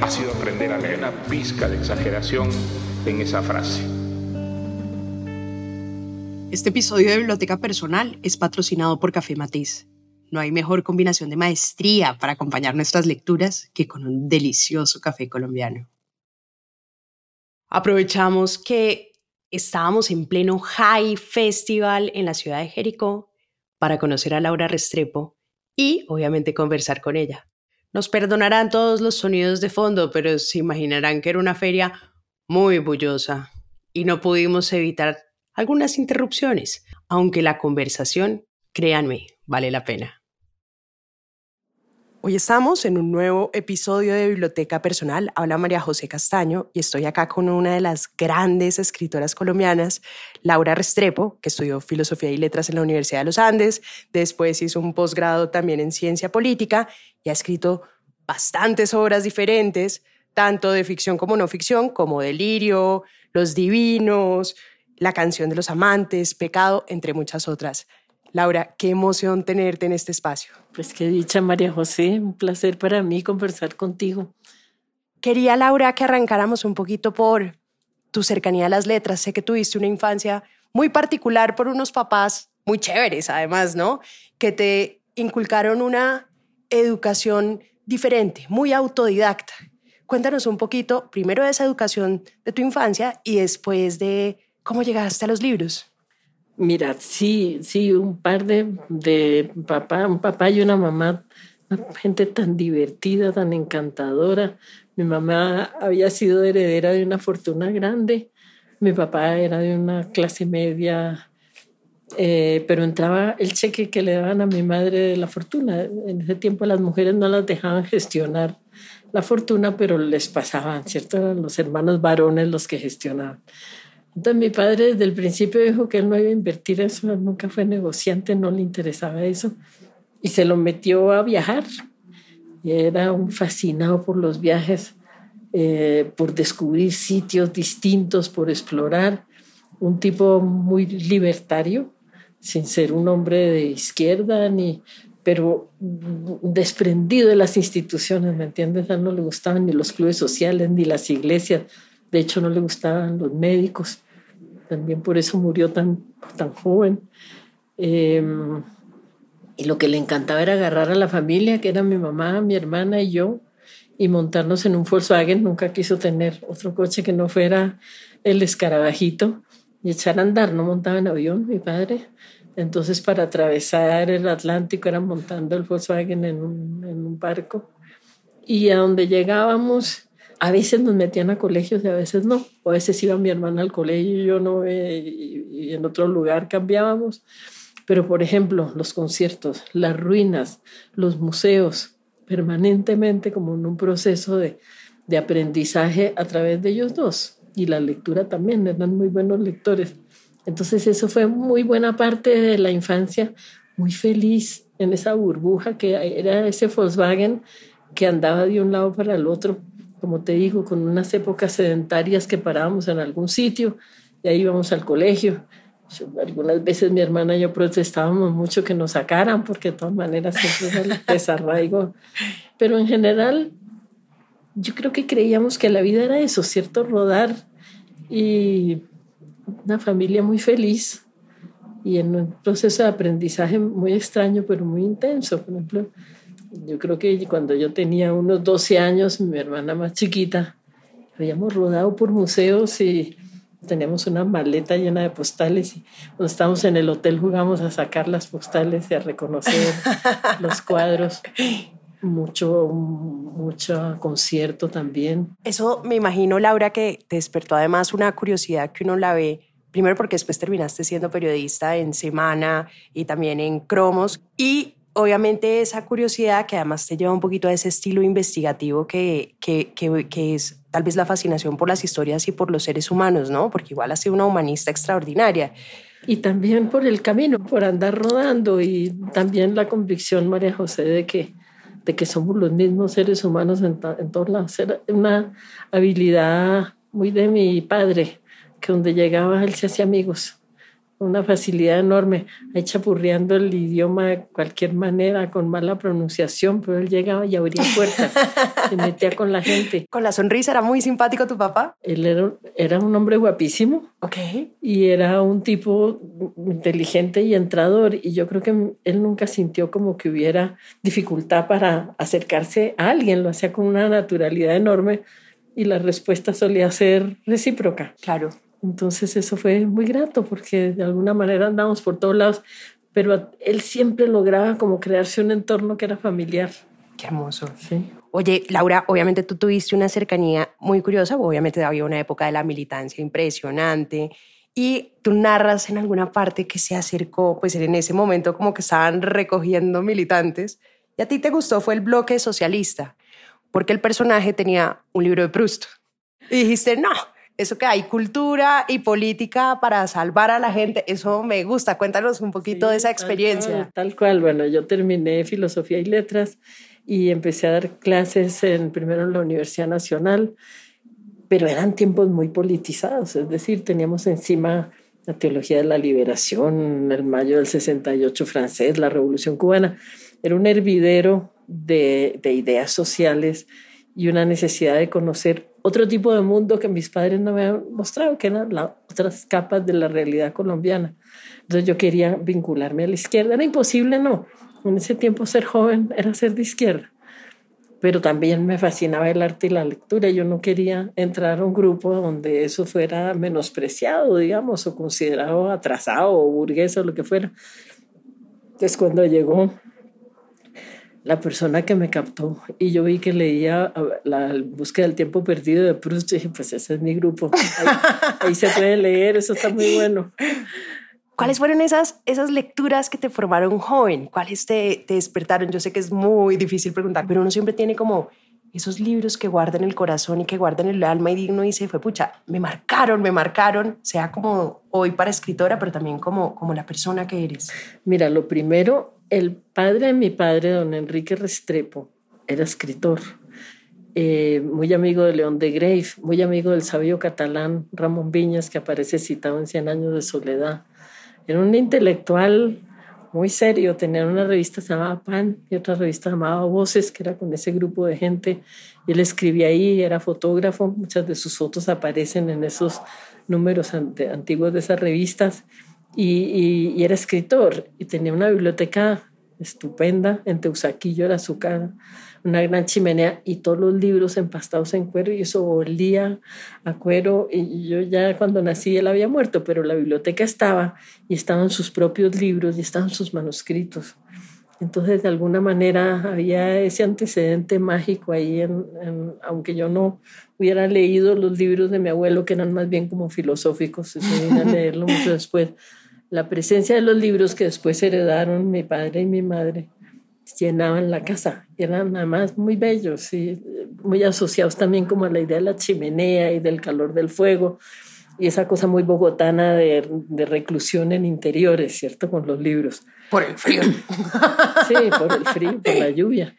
ha sido aprender a leer una pizca de exageración en esa frase. Este episodio de Biblioteca Personal es patrocinado por Café Matiz. No hay mejor combinación de maestría para acompañar nuestras lecturas que con un delicioso café colombiano. Aprovechamos que estábamos en pleno High Festival en la ciudad de Jericó para conocer a Laura Restrepo y obviamente conversar con ella. Nos perdonarán todos los sonidos de fondo, pero se imaginarán que era una feria muy bullosa y no pudimos evitar algunas interrupciones, aunque la conversación, créanme, vale la pena. Hoy estamos en un nuevo episodio de Biblioteca Personal. Habla María José Castaño y estoy acá con una de las grandes escritoras colombianas, Laura Restrepo, que estudió Filosofía y Letras en la Universidad de los Andes, después hizo un posgrado también en Ciencia Política y ha escrito bastantes obras diferentes, tanto de ficción como no ficción, como Delirio, Los Divinos, la canción de los amantes, Pecado, entre muchas otras. Laura, qué emoción tenerte en este espacio. Pues qué dicha, María José, un placer para mí conversar contigo. Quería, Laura, que arrancáramos un poquito por tu cercanía a las letras. Sé que tuviste una infancia muy particular por unos papás muy chéveres, además, ¿no? Que te inculcaron una educación diferente, muy autodidacta. Cuéntanos un poquito, primero de esa educación de tu infancia y después de ¿Cómo llegaste a los libros? Mira, sí, sí, un par de, de papá, un papá y una mamá, gente tan divertida, tan encantadora. Mi mamá había sido heredera de una fortuna grande, mi papá era de una clase media, eh, pero entraba el cheque que le daban a mi madre de la fortuna. En ese tiempo las mujeres no las dejaban gestionar la fortuna, pero les pasaban, ¿cierto? Eran los hermanos varones los que gestionaban. Entonces mi padre desde el principio dijo que él no iba a invertir eso, nunca fue negociante, no le interesaba eso, y se lo metió a viajar. Y era un fascinado por los viajes, eh, por descubrir sitios distintos, por explorar, un tipo muy libertario, sin ser un hombre de izquierda, ni, pero desprendido de las instituciones, ¿me entiendes? A él no le gustaban ni los clubes sociales, ni las iglesias, de hecho no le gustaban los médicos también por eso murió tan, tan joven. Em, y lo que le encantaba era agarrar a la familia, que era mi mamá, mi hermana y yo, y montarnos en un Volkswagen. Nunca quiso tener otro coche que no fuera el escarabajito y echar a andar. No montaba en avión, mi padre. Entonces, para atravesar el Atlántico era montando el Volkswagen en un, en un barco. Y a donde llegábamos, a veces nos metían a colegios y a veces no. O a veces iba mi hermana al colegio y yo no, eh, y, en otro lugar cambiábamos. Pero, por ejemplo, los conciertos, las ruinas, los museos, permanentemente como en un proceso de, de aprendizaje a través de ellos dos. Y la lectura también, eran muy buenos lectores. Entonces eso fue muy buena parte de la infancia, muy feliz en esa burbuja que era ese Volkswagen que andaba de un lado para el otro como te digo, con unas épocas sedentarias que parábamos en algún sitio y ahí íbamos al colegio. algunas veces mi hermana y yo protestábamos mucho que nos sacaran porque de todas maneras siempre es el desarraigo. Pero en general, yo creo que creíamos que la vida era eso, ¿cierto? Rodar y una familia muy feliz y en un proceso de aprendizaje muy extraño, pero muy intenso. Por ejemplo, yo creo que cuando yo tenía unos 12 años, mi hermana más chiquita, habíamos rodado por museos y teníamos una maleta llena de postales y cuando estábamos en el hotel jugamos a sacar las postales y a reconocer los cuadros. Mucho, mucho concierto también. Eso me imagino, Laura, que te despertó además una curiosidad que uno la ve primero porque después terminaste siendo periodista en Semana y también en Cromos y obviamente esa curiosidad que además te lleva un poquito a ese estilo investigativo que, que, que, que, es tal vez la fascinación por las historias y por los seres humanos, ¿no? Porque igual has sido una humanista extraordinaria. Y también por el camino, por andar rodando y también la convicción, María José, de que, de que somos los mismos seres humanos en, en todos lados. Una habilidad muy de mi padre, que donde llegaba él se hacía amigos una facilidad enorme, ahí chapurreando el idioma de cualquier manera, con mala pronunciación, pero él llegaba y abría puertas, se metía con la gente. Con la sonrisa, ¿era muy simpático tu papá? Él era, era un hombre guapísimo. Ok. Y era un tipo inteligente y entrador, y yo creo que él nunca sintió como que hubiera dificultad para acercarse a alguien, lo hacía con una naturalidad enorme y la respuesta solía ser recíproca. Claro. Entonces eso fue muy grato porque de alguna manera andamos por todos lados, pero él siempre lograba como crearse un entorno que era familiar. Qué hermoso. Sí. Oye, Laura, obviamente tú tuviste una cercanía muy curiosa, obviamente había una época de la militancia impresionante y tú narras en alguna parte que se acercó, pues en ese momento como que estaban recogiendo militantes y a ti te gustó fue el bloque socialista, porque el personaje tenía un libro de Proust. Y dijiste, no, eso que hay cultura y política para salvar a la gente, eso me gusta. Cuéntanos un poquito Sí, de esa tal experiencia. cual, Tal cual, bueno, yo terminé filosofía y letras y empecé a dar clases en, primero en la Universidad Nacional, pero eran tiempos muy politizados, es decir, teníamos encima la teología de la liberación, el mayo del 68 francés, la revolución cubana, era un hervidero de, de ideas sociales y una necesidad de conocer otro tipo de mundo que mis padres no me habían mostrado, que eran las otras capas de la realidad colombiana. Entonces yo quería vincularme a la izquierda. Era imposible, no. En ese tiempo ser joven era ser de izquierda. Pero también me fascinaba el arte y la lectura. Yo no quería entrar a un grupo donde eso fuera menospreciado, digamos, o considerado atrasado o burgués o lo que fuera. Entonces cuando llegó la persona que me captó y yo vi que leía la búsqueda del tiempo perdido de Proust, dije, pues ese es mi grupo. Ahí, ahí, se puede leer, eso está muy bueno. ¿Cuáles fueron esas, esas lecturas que te formaron joven? ¿Cuáles te, te despertaron? Yo sé que es muy difícil preguntar, pero uno siempre tiene como esos libros que guardan el corazón y que guardan el alma y digno y dice, fue pucha, me marcaron, me marcaron, sea como hoy para escritora, pero también como, como la persona que eres. Mira, lo primero el padre de mi padre, don Enrique Restrepo, era escritor, eh, muy amigo de León de Grave, muy amigo del sabio catalán Ramón Viñas, que aparece citado en Cien Años de Soledad. Era un intelectual muy serio, tenía una revista llamaba Pan y otra revista llamada Voces, que era con ese grupo de gente. Y él escribía ahí, era fotógrafo, muchas de sus fotos aparecen en esos números antiguos de esas revistas y, y, y, era escritor y tenía una biblioteca estupenda en Teusaquillo, era su casa, una gran chimenea y todos los libros empastados en cuero y eso olía a cuero y yo ya cuando nací él había muerto, pero la biblioteca estaba y estaban sus propios libros y estaban sus manuscritos. Entonces, de alguna manera, había ese antecedente mágico ahí, en, en, aunque yo no hubiera leído los libros de mi abuelo, que eran más bien como filosóficos, eso vine a leerlo mucho después. La presencia de los libros que después heredaron mi padre y mi madre llenaban la casa, eran además muy bellos y muy asociados también como a la idea de la chimenea y del calor del fuego y esa cosa muy bogotana de, de, reclusión en interiores, ¿cierto? Con los libros. Por el frío. sí, por el frío, por la lluvia.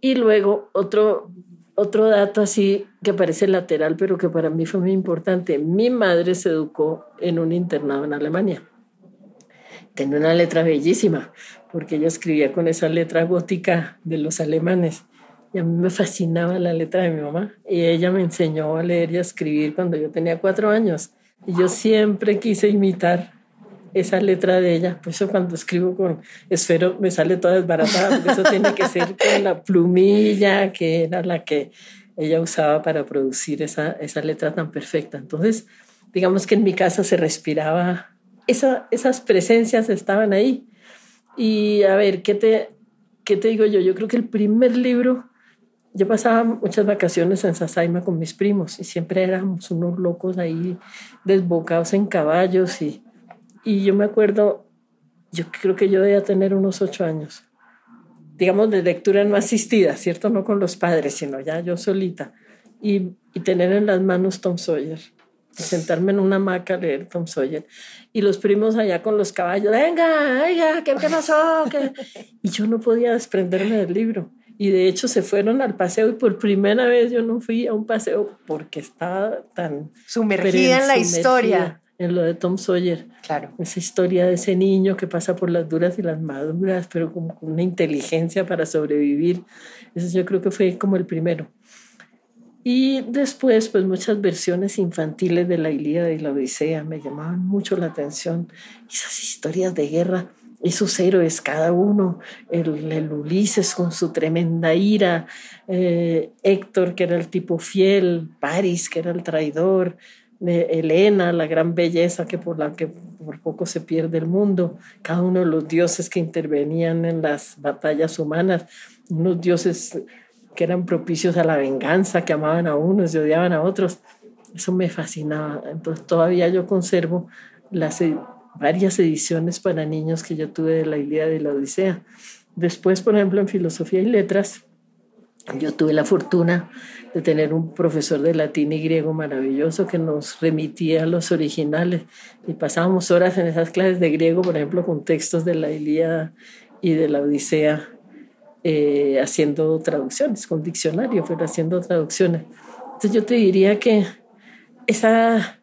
Y luego otro, otro dato así que parece lateral, pero que para mí fue muy importante. Mi madre se educó en un internado en Alemania. Tenía una letra bellísima, porque ella escribía con esa letra gótica de los alemanes. Y a mí me fascinaba la letra de mi mamá. Y ella me enseñó a leer y a escribir cuando yo tenía cuatro años. Y yo siempre quise imitar esa letra de ella. Por eso cuando escribo con esfero me sale toda desbaratada, porque eso tiene que ser con la plumilla, que era la que ella usaba para producir esa, esa letra tan perfecta. Entonces, digamos que en mi casa se respiraba, esa, esas presencias estaban ahí. Y a ver, ¿qué te, ¿qué te digo yo? Yo creo que el primer libro yo pasaba muchas vacaciones en Sasaima con mis primos y siempre éramos unos locos ahí desbocados en caballos y, y yo me acuerdo, yo creo que yo debía tener unos ocho años digamos, de lectura no asistida, ¿cierto? No con los padres, sino ya yo solita. Y, y tener en las manos Tom Sawyer. Sentarme en una hamaca a leer Tom Sawyer. Y los primos allá con los caballos, venga, venga, ¿qué, qué pasó? ¿Qué? Y yo no podía desprenderme del libro. Y de hecho se fueron al paseo y por primera vez yo no fui a un paseo porque estaba tan... Sumergida en la historia. En lo de Tom Sawyer. Claro. Esa historia de ese niño que pasa por las duras y las maduras, pero con una inteligencia para sobrevivir. Eso yo creo que fue como el primero. Y después, pues muchas versiones infantiles de la Ilíada y la Odisea me llamaban mucho la atención. Esas historias de guerra esos héroes, cada uno, el, Ulises con su tremenda ira, eh, Héctor, que era el tipo fiel, Paris, que era el traidor, eh, Helena, la gran belleza que por la que por poco se pierde el mundo, cada uno de los dioses que intervenían en las batallas humanas, unos dioses que eran propicios a la venganza, que amaban a unos y odiaban a otros. Eso me fascinaba. Entonces todavía yo conservo las varias ediciones para niños que yo tuve de la Ilíada de la Odisea. Después, por ejemplo, en filosofía y letras, yo tuve la fortuna de tener un profesor de latín y griego maravilloso que nos remitía a los originales y pasábamos horas en esas clases de griego, por ejemplo, con textos de la Ilíada y de la Odisea, eh, haciendo traducciones, con diccionario, pero haciendo traducciones. Entonces yo te diría que esa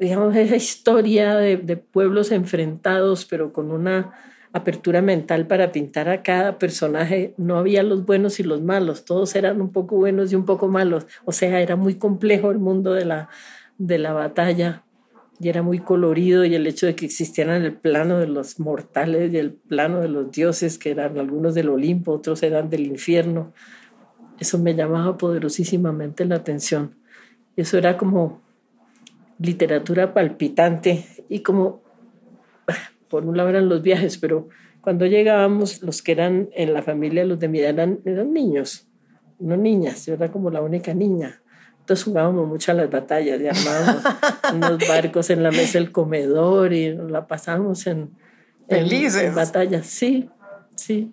digamos, esa historia de, de, pueblos enfrentados, pero con una apertura mental para pintar a cada personaje. No había los buenos y los malos, todos eran un poco buenos y un poco malos. O sea, era muy complejo el mundo de la, de la batalla y era muy colorido y el hecho de que existieran el plano de los mortales y el plano de los dioses, que eran algunos del Olimpo, otros eran del infierno, eso me llamaba poderosísimamente la atención. Eso era como literatura palpitante y como, por un lado eran los viajes, pero cuando llegábamos, los que eran en la familia, los de mi edad, eran, eran niños, no niñas, yo era como la única niña. Entonces jugábamos mucho a las batallas y armábamos unos barcos en la mesa del comedor y la pasábamos en, en, en, batallas. Sí, sí.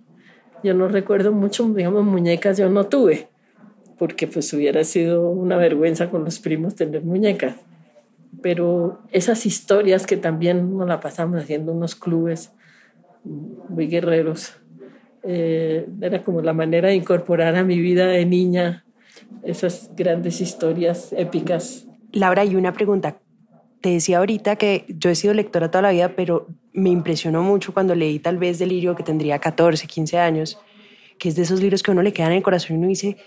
Yo no recuerdo mucho, digamos, muñecas yo no tuve, porque pues hubiera sido una vergüenza con los primos tener muñecas pero esas historias que también nos la pasamos haciendo unos clubes muy guerreros, eh, era como la manera de incorporar a mi vida de niña esas grandes historias épicas. Laura, y una pregunta. Te decía ahorita que yo he sido lectora toda la vida, pero me impresionó mucho cuando leí tal vez Delirio, que tendría 14, 15 años, que es de esos libros que uno le quedan en el corazón y uno dice,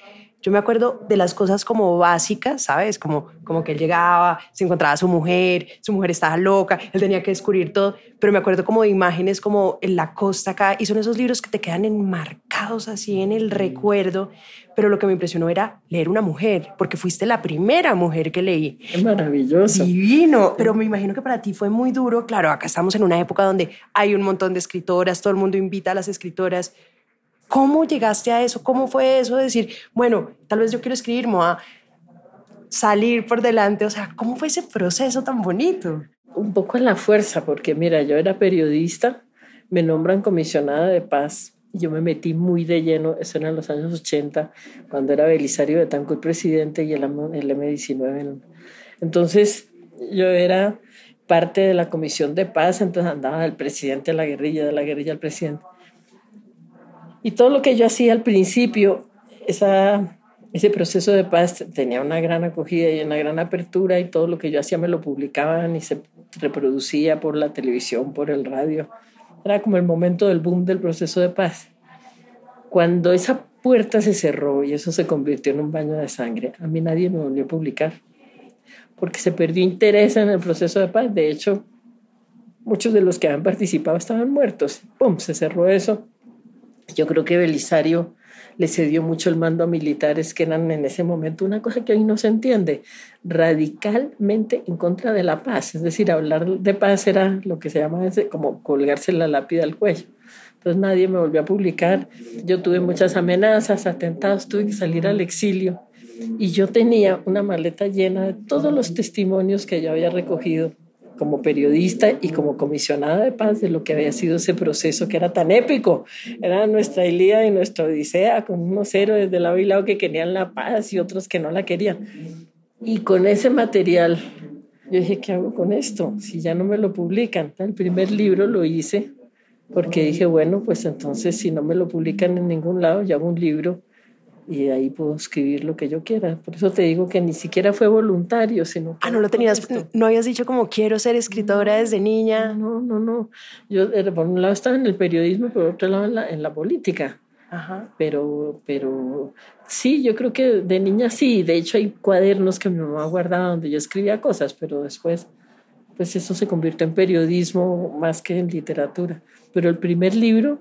yo me acuerdo de las cosas como básicas, ¿sabes? Como, como que él llegaba, se encontraba a su mujer, su mujer estaba loca, él tenía que descubrir todo, pero me acuerdo como de imágenes como en la costa acá, y son esos libros que te quedan enmarcados así en el recuerdo, pero lo que me impresionó era leer una mujer, porque fuiste la primera mujer que leí. Qué maravilloso. Divino, pero me imagino que para ti fue muy duro, claro, acá estamos en una época donde hay un montón de escritoras, todo el mundo invita a las escritoras, ¿Cómo llegaste a eso? ¿Cómo fue eso de decir, bueno, tal vez yo quiero escribir, me a salir por delante? O sea, ¿cómo fue ese proceso tan bonito? Un poco en la fuerza, porque mira, yo era periodista, me nombran comisionada de paz yo me metí muy de lleno, eso era en los años 80, cuando era Belisario de Tanco el presidente y el, el M19. Entonces, yo era parte de la comisión de paz, entonces andaba del presidente a la guerrilla, de la guerrilla al presidente. Y todo lo que yo hacía al principio, ese proceso de paz tenía una gran acogida y una gran apertura y todo lo que yo hacía me lo publicaban y se reproducía por la televisión, por el radio. Era como el momento del boom del proceso de paz. Cuando esa puerta se cerró y eso se convirtió en un baño de sangre, a mí nadie me volvió a publicar porque se perdió interés en el proceso de paz. De hecho, muchos de los que habían participado estaban muertos. ¡Pum! Se cerró eso yo creo que Belisario le cedió mucho el mando a militares que eran en ese momento una cosa que hoy no se entiende, radicalmente en contra de la paz. Es decir, hablar de paz era lo que se llama como colgarse la lápida al cuello. Entonces nadie me volvió a publicar. Yo tuve muchas amenazas, atentados, tuve que salir al exilio. Y yo tenía una maleta llena de todos los testimonios que yo había recogido como periodista y como comisionada de paz de lo que había sido ese proceso que era tan épico. Era nuestra Ilíada y nuestra Odisea, con unos héroes de lado y lado que querían la paz y otros que no la querían. Y con ese material, yo dije, ¿qué hago con esto? Si ya no me lo publican. El primer libro lo hice porque dije, bueno, pues entonces si no me lo publican en ningún lado, ya hago un libro y ahí puedo escribir lo que yo quiera. Por eso te digo que ni siquiera fue voluntario, sino... Ah, no lo tenías, no habías dicho como quiero ser escritora desde niña. No, no, no. Yo por un lado estaba en el periodismo, por otro lado en la, en la política. Ajá. Pero, pero sí, yo creo que de niña sí. De hecho hay cuadernos que mi mamá guardaba donde yo escribía cosas, pero después pues eso se convirtió en periodismo más que en literatura. Pero el primer libro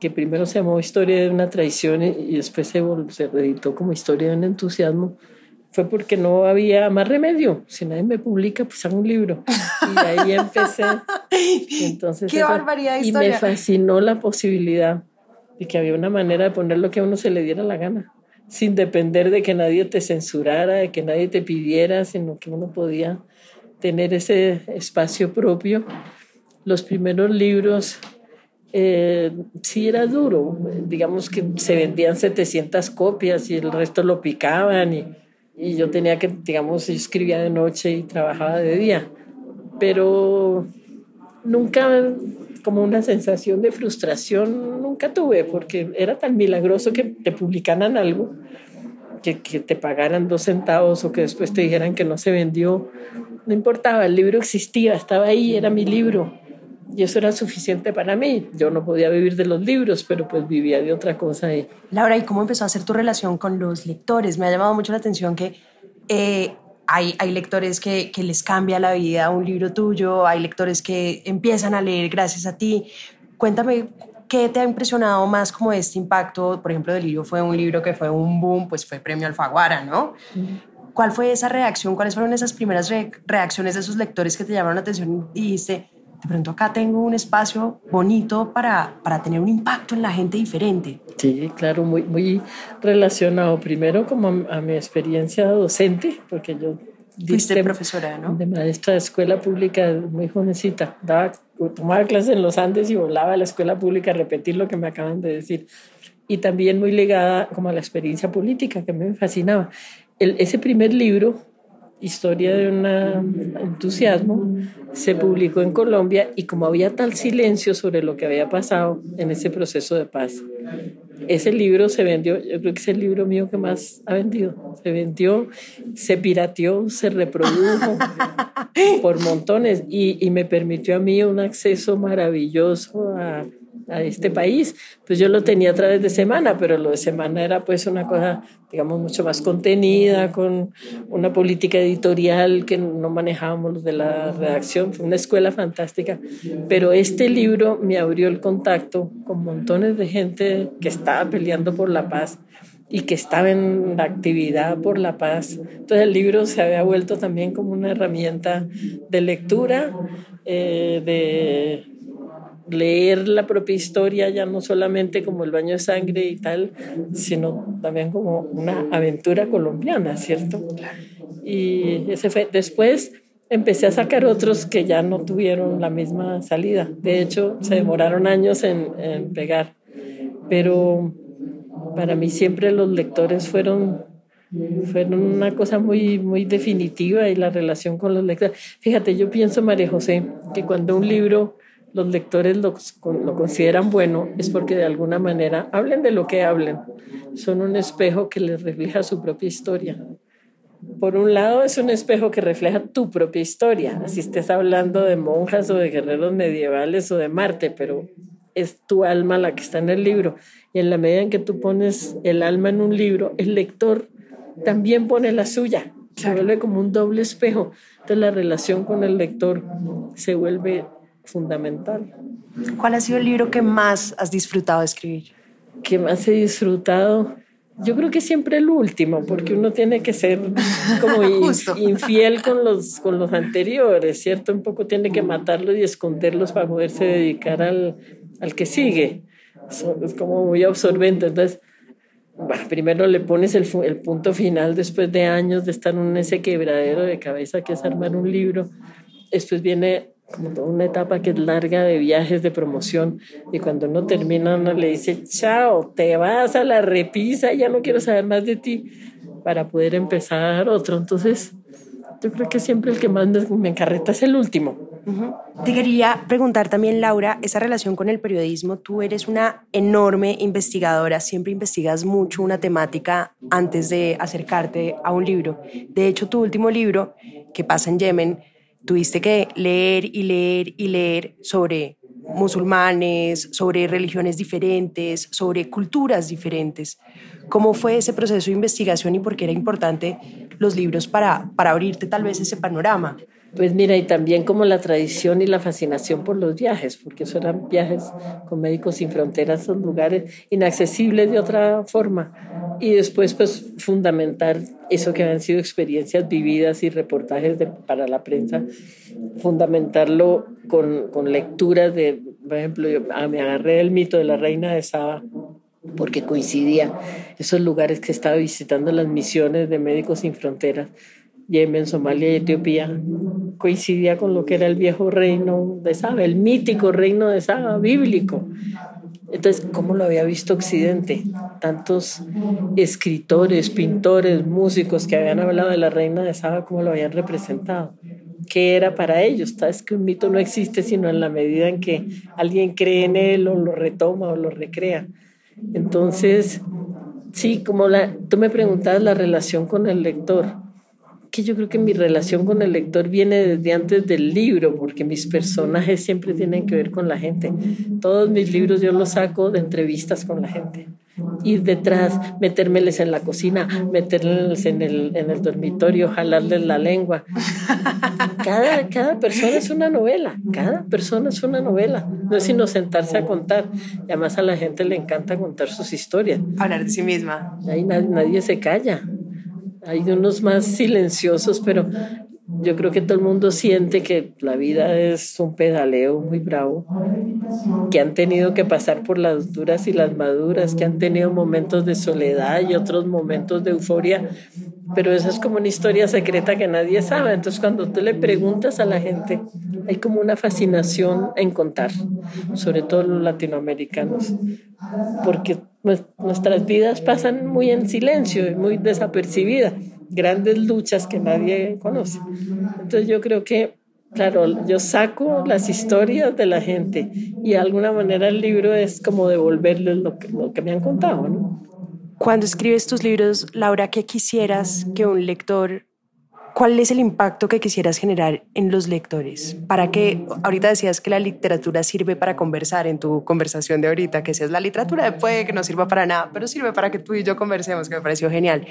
que primero se llamó Historia de una traición y después se, se reeditó como Historia de un entusiasmo, fue porque no había más remedio. Si nadie me publica, pues hago un libro. Y ahí empecé. Entonces, ¡Qué barbaridad Y me fascinó la posibilidad de que había una manera de poner lo que a uno se le diera la gana, sin depender de que nadie te censurara, de que nadie te pidiera, sino que uno podía tener ese espacio propio. Los primeros libros eh, sí era duro. Digamos que se vendían 700 copias y el resto lo picaban y, y yo tenía que, digamos, yo escribía de noche y trabajaba de día. Pero nunca como una sensación de frustración nunca tuve porque era tan milagroso que te publicaran algo que, que, te pagaran dos centavos o que después te dijeran que no se vendió. No importaba, el libro existía, estaba ahí, era mi libro y eso era suficiente para mí. Yo no podía vivir de los libros, pero pues vivía de otra cosa. Ahí. Laura, ¿y cómo empezó a ser tu relación con los lectores? Me ha llamado mucho la atención que eh, hay, hay, lectores que, que, les cambia la vida un libro tuyo, hay lectores que empiezan a leer gracias a ti. Cuéntame, ¿qué te ha impresionado más como este impacto? Por ejemplo, del libro fue un libro que fue un boom, pues fue premio Alfaguara, ¿no? ¿Cuál fue esa reacción? ¿Cuáles fueron esas primeras re reacciones de esos lectores que te llamaron la atención y dijiste, de pronto acá tengo un espacio bonito para, para tener un impacto en la gente diferente. Sí, claro, muy, muy relacionado primero como a, mi experiencia docente, porque yo... Fuiste profesora, ¿no? De maestra de escuela pública muy jovencita. Daba, tomaba clases en los Andes y volaba a la escuela pública a repetir lo que me acaban de decir. Y también muy ligada como a la experiencia política, que me fascinaba. El, ese primer libro Historia de un entusiasmo, se publicó en Colombia y como había tal silencio sobre lo que había pasado en ese proceso de paz, ese libro se vendió, yo creo que es el libro mío que más ha vendido, se vendió, se pirateó, se reprodujo por montones y, y me permitió a mí un acceso maravilloso a a este país. Pues yo lo tenía a través de Semana, pero lo de Semana era pues una cosa, digamos, mucho más contenida, con una política editorial que no manejábamos los de la redacción. Fue una escuela fantástica. Pero este libro me abrió el contacto con montones de gente que estaba peleando por la paz y que estaba en la actividad por la paz. Entonces el libro se había vuelto también como una herramienta de lectura, eh, de leer la propia historia ya no solamente como el baño de sangre y tal, sino también como una aventura colombiana, ¿cierto? Y ese fue, después empecé a sacar otros que ya no tuvieron la misma salida. De hecho, se demoraron años en, en pegar. Pero para mí siempre los lectores fueron fueron una cosa muy, muy definitiva y la relación con los lectores. Fíjate, yo pienso, María José, que cuando un libro los lectores lo, lo, consideran bueno es porque de alguna manera hablen de lo que hablen. Son un espejo que les refleja su propia historia. Por un lado es un espejo que refleja tu propia historia, así estés hablando de monjas o de guerreros medievales o de Marte, pero es tu alma la que está en el libro. Y en la medida en que tú pones el alma en un libro, el lector también pone la suya. Se vuelve como un doble espejo. Entonces la relación con el lector se vuelve fundamental. ¿Cuál ha sido el libro que más has disfrutado de escribir? Que más he disfrutado. Yo creo que siempre el último, porque uno tiene que ser como infiel con los, con los anteriores, ¿cierto? Un poco tiene que matarlos y esconderlos para poderse dedicar al, al que sigue. Es como muy absorbente. Entonces, primero le pones el, el, punto final después de años de estar en ese quebradero de cabeza que es armar un libro después viene como una etapa que es larga de viajes de promoción y cuando uno termina uno le dice, chao, te vas a la repisa, ya no quiero saber más de ti para poder empezar otro. Entonces, yo creo que siempre el que más me encarreta es el último. Te quería preguntar también, Laura, esa relación con el periodismo. Tú eres una enorme investigadora, siempre investigas mucho una temática antes de acercarte a un libro. De hecho, tu último libro, que pasa en Yemen, tuviste que leer y leer y leer sobre musulmanes, sobre religiones diferentes, sobre culturas diferentes. ¿Cómo fue ese proceso de investigación y por qué era importante los libros para, para abrirte tal vez ese panorama? Pues mira, y también como la tradición y la fascinación por los viajes, porque eso eran viajes con Médicos Sin Fronteras, son lugares inaccesibles de otra forma. Y después, pues, fundamentar eso que han sido experiencias vividas y reportajes para la prensa, fundamentarlo con, con lecturas de, por ejemplo, yo, ah, me agarré el mito de la reina de Saba, porque coincidía esos lugares que estaba visitando las misiones de Médicos Sin Fronteras Yemen, Somalia y Etiopía, coincidía con lo que era el viejo reino de Saba, el mítico reino de Saba, bíblico. Entonces, ¿cómo lo había visto Occidente? Tantos escritores, pintores, músicos que habían hablado de la reina de Saba, ¿cómo lo habían representado? ¿Qué era para ellos? Es que un mito no existe sino en la medida en que alguien cree en él o lo retoma o lo recrea. Entonces, sí, como tú me preguntabas la relación con el lector que yo creo que mi relación con el lector viene desde antes del libro, porque mis personajes siempre tienen que ver con la gente. Todos mis libros yo los saco de entrevistas con la gente. Ir detrás, metérmeles en la cocina, meterles en el, en el dormitorio, jalarles la lengua. Cada, cada persona es una novela, cada persona es una novela. No es sino sentarse a contar. Y además a la gente le encanta contar sus historias. Hablar de sí misma. Ahí nadie, nadie se calla. Hay unos más silenciosos, pero yo creo que todo el mundo siente que la vida es un pedaleo muy bravo, que han tenido que pasar por las duras y las maduras, que han tenido momentos de soledad y otros momentos de euforia, pero eso es como una historia secreta que nadie sabe. Entonces cuando tú le preguntas a la gente, hay como una fascinación en contar, sobre todo los latinoamericanos, porque nuestras vidas pasan muy en silencio muy desapercibidas, grandes luchas que nadie conoce. Entonces yo creo que, claro, yo saco las historias de la gente y de alguna manera el libro es como devolverles lo que, lo que me han contado, ¿no? Cuando escribes tus libros, Laura, ¿qué quisieras que un lector ¿Cuál es el impacto que quisieras generar en los lectores? Para que, ahorita decías que la literatura sirve para conversar en tu conversación de ahorita, que si es la literatura puede que no sirva para nada, pero sirve para que tú y yo conversemos, que me pareció genial.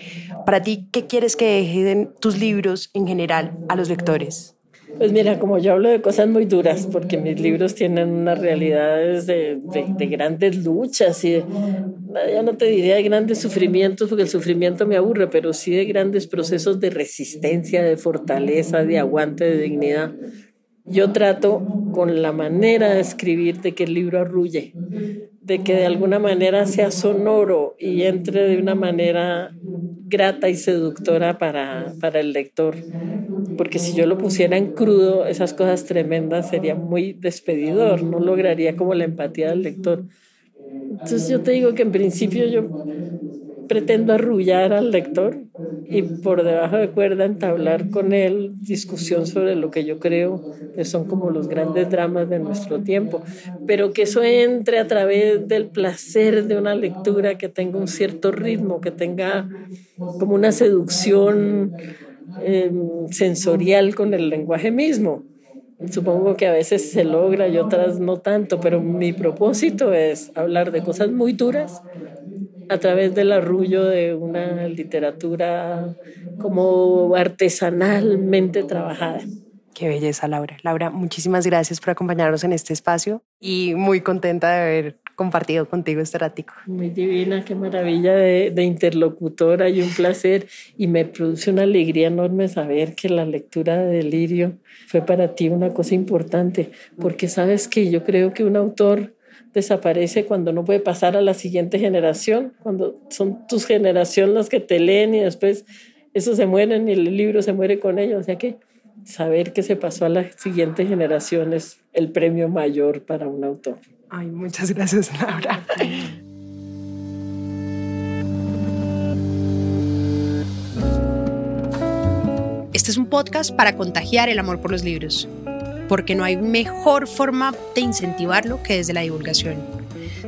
Para ti, ¿qué quieres que dejen tus libros en general a los lectores? Pues mira, como yo hablo de cosas muy duras, porque mis libros tienen unas realidades de, de, grandes luchas y ya no te diría de grandes sufrimientos, porque el sufrimiento me aburre, pero sí de grandes procesos de resistencia, de fortaleza, de aguante, de dignidad. Yo trato con la manera de escribir de que el libro arrulle, de que de alguna manera sea sonoro y entre de una manera grata y seductora para, para el lector. Porque si yo lo pusiera en crudo, esas cosas tremendas sería muy despedidor, no lograría como la empatía del lector. Entonces yo te digo que en principio yo pretendo arrullar al lector y por debajo de cuerda entablar con él discusión sobre lo que yo creo que son como los grandes dramas de nuestro tiempo, pero que eso entre a través del placer de una lectura que tenga un cierto ritmo, que tenga como una seducción em, sensorial con el lenguaje mismo. Supongo que a veces se logra y otras no tanto, pero mi propósito es hablar de cosas muy duras a través del arrullo de una literatura como artesanalmente trabajada. Qué belleza, Laura. Laura, muchísimas gracias por acompañarnos en este espacio y muy contenta de haber compartido contigo este ratico. Muy divina, qué maravilla de, de, interlocutora y un placer. Y me produce una alegría enorme saber que la lectura de Delirio fue para ti una cosa importante, porque sabes que yo creo que un autor desaparece cuando no puede pasar a la siguiente generación, cuando son tus generación las que te leen y después esos se mueren y el libro se muere con ellos. O sea que saber que se pasó a las siguientes generaciones el premio mayor para un autor. Ay, muchas gracias, Laura. Este es un podcast para contagiar el amor por los libros, porque no hay mejor forma de incentivarlo que desde la divulgación.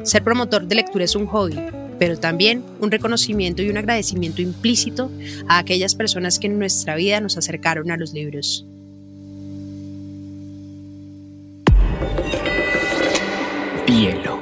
Ser promotor de lectura es un hobby, pero también un reconocimiento y un agradecimiento implícito a aquellas personas que en nuestra vida nos acercaron a los libros. Hielo.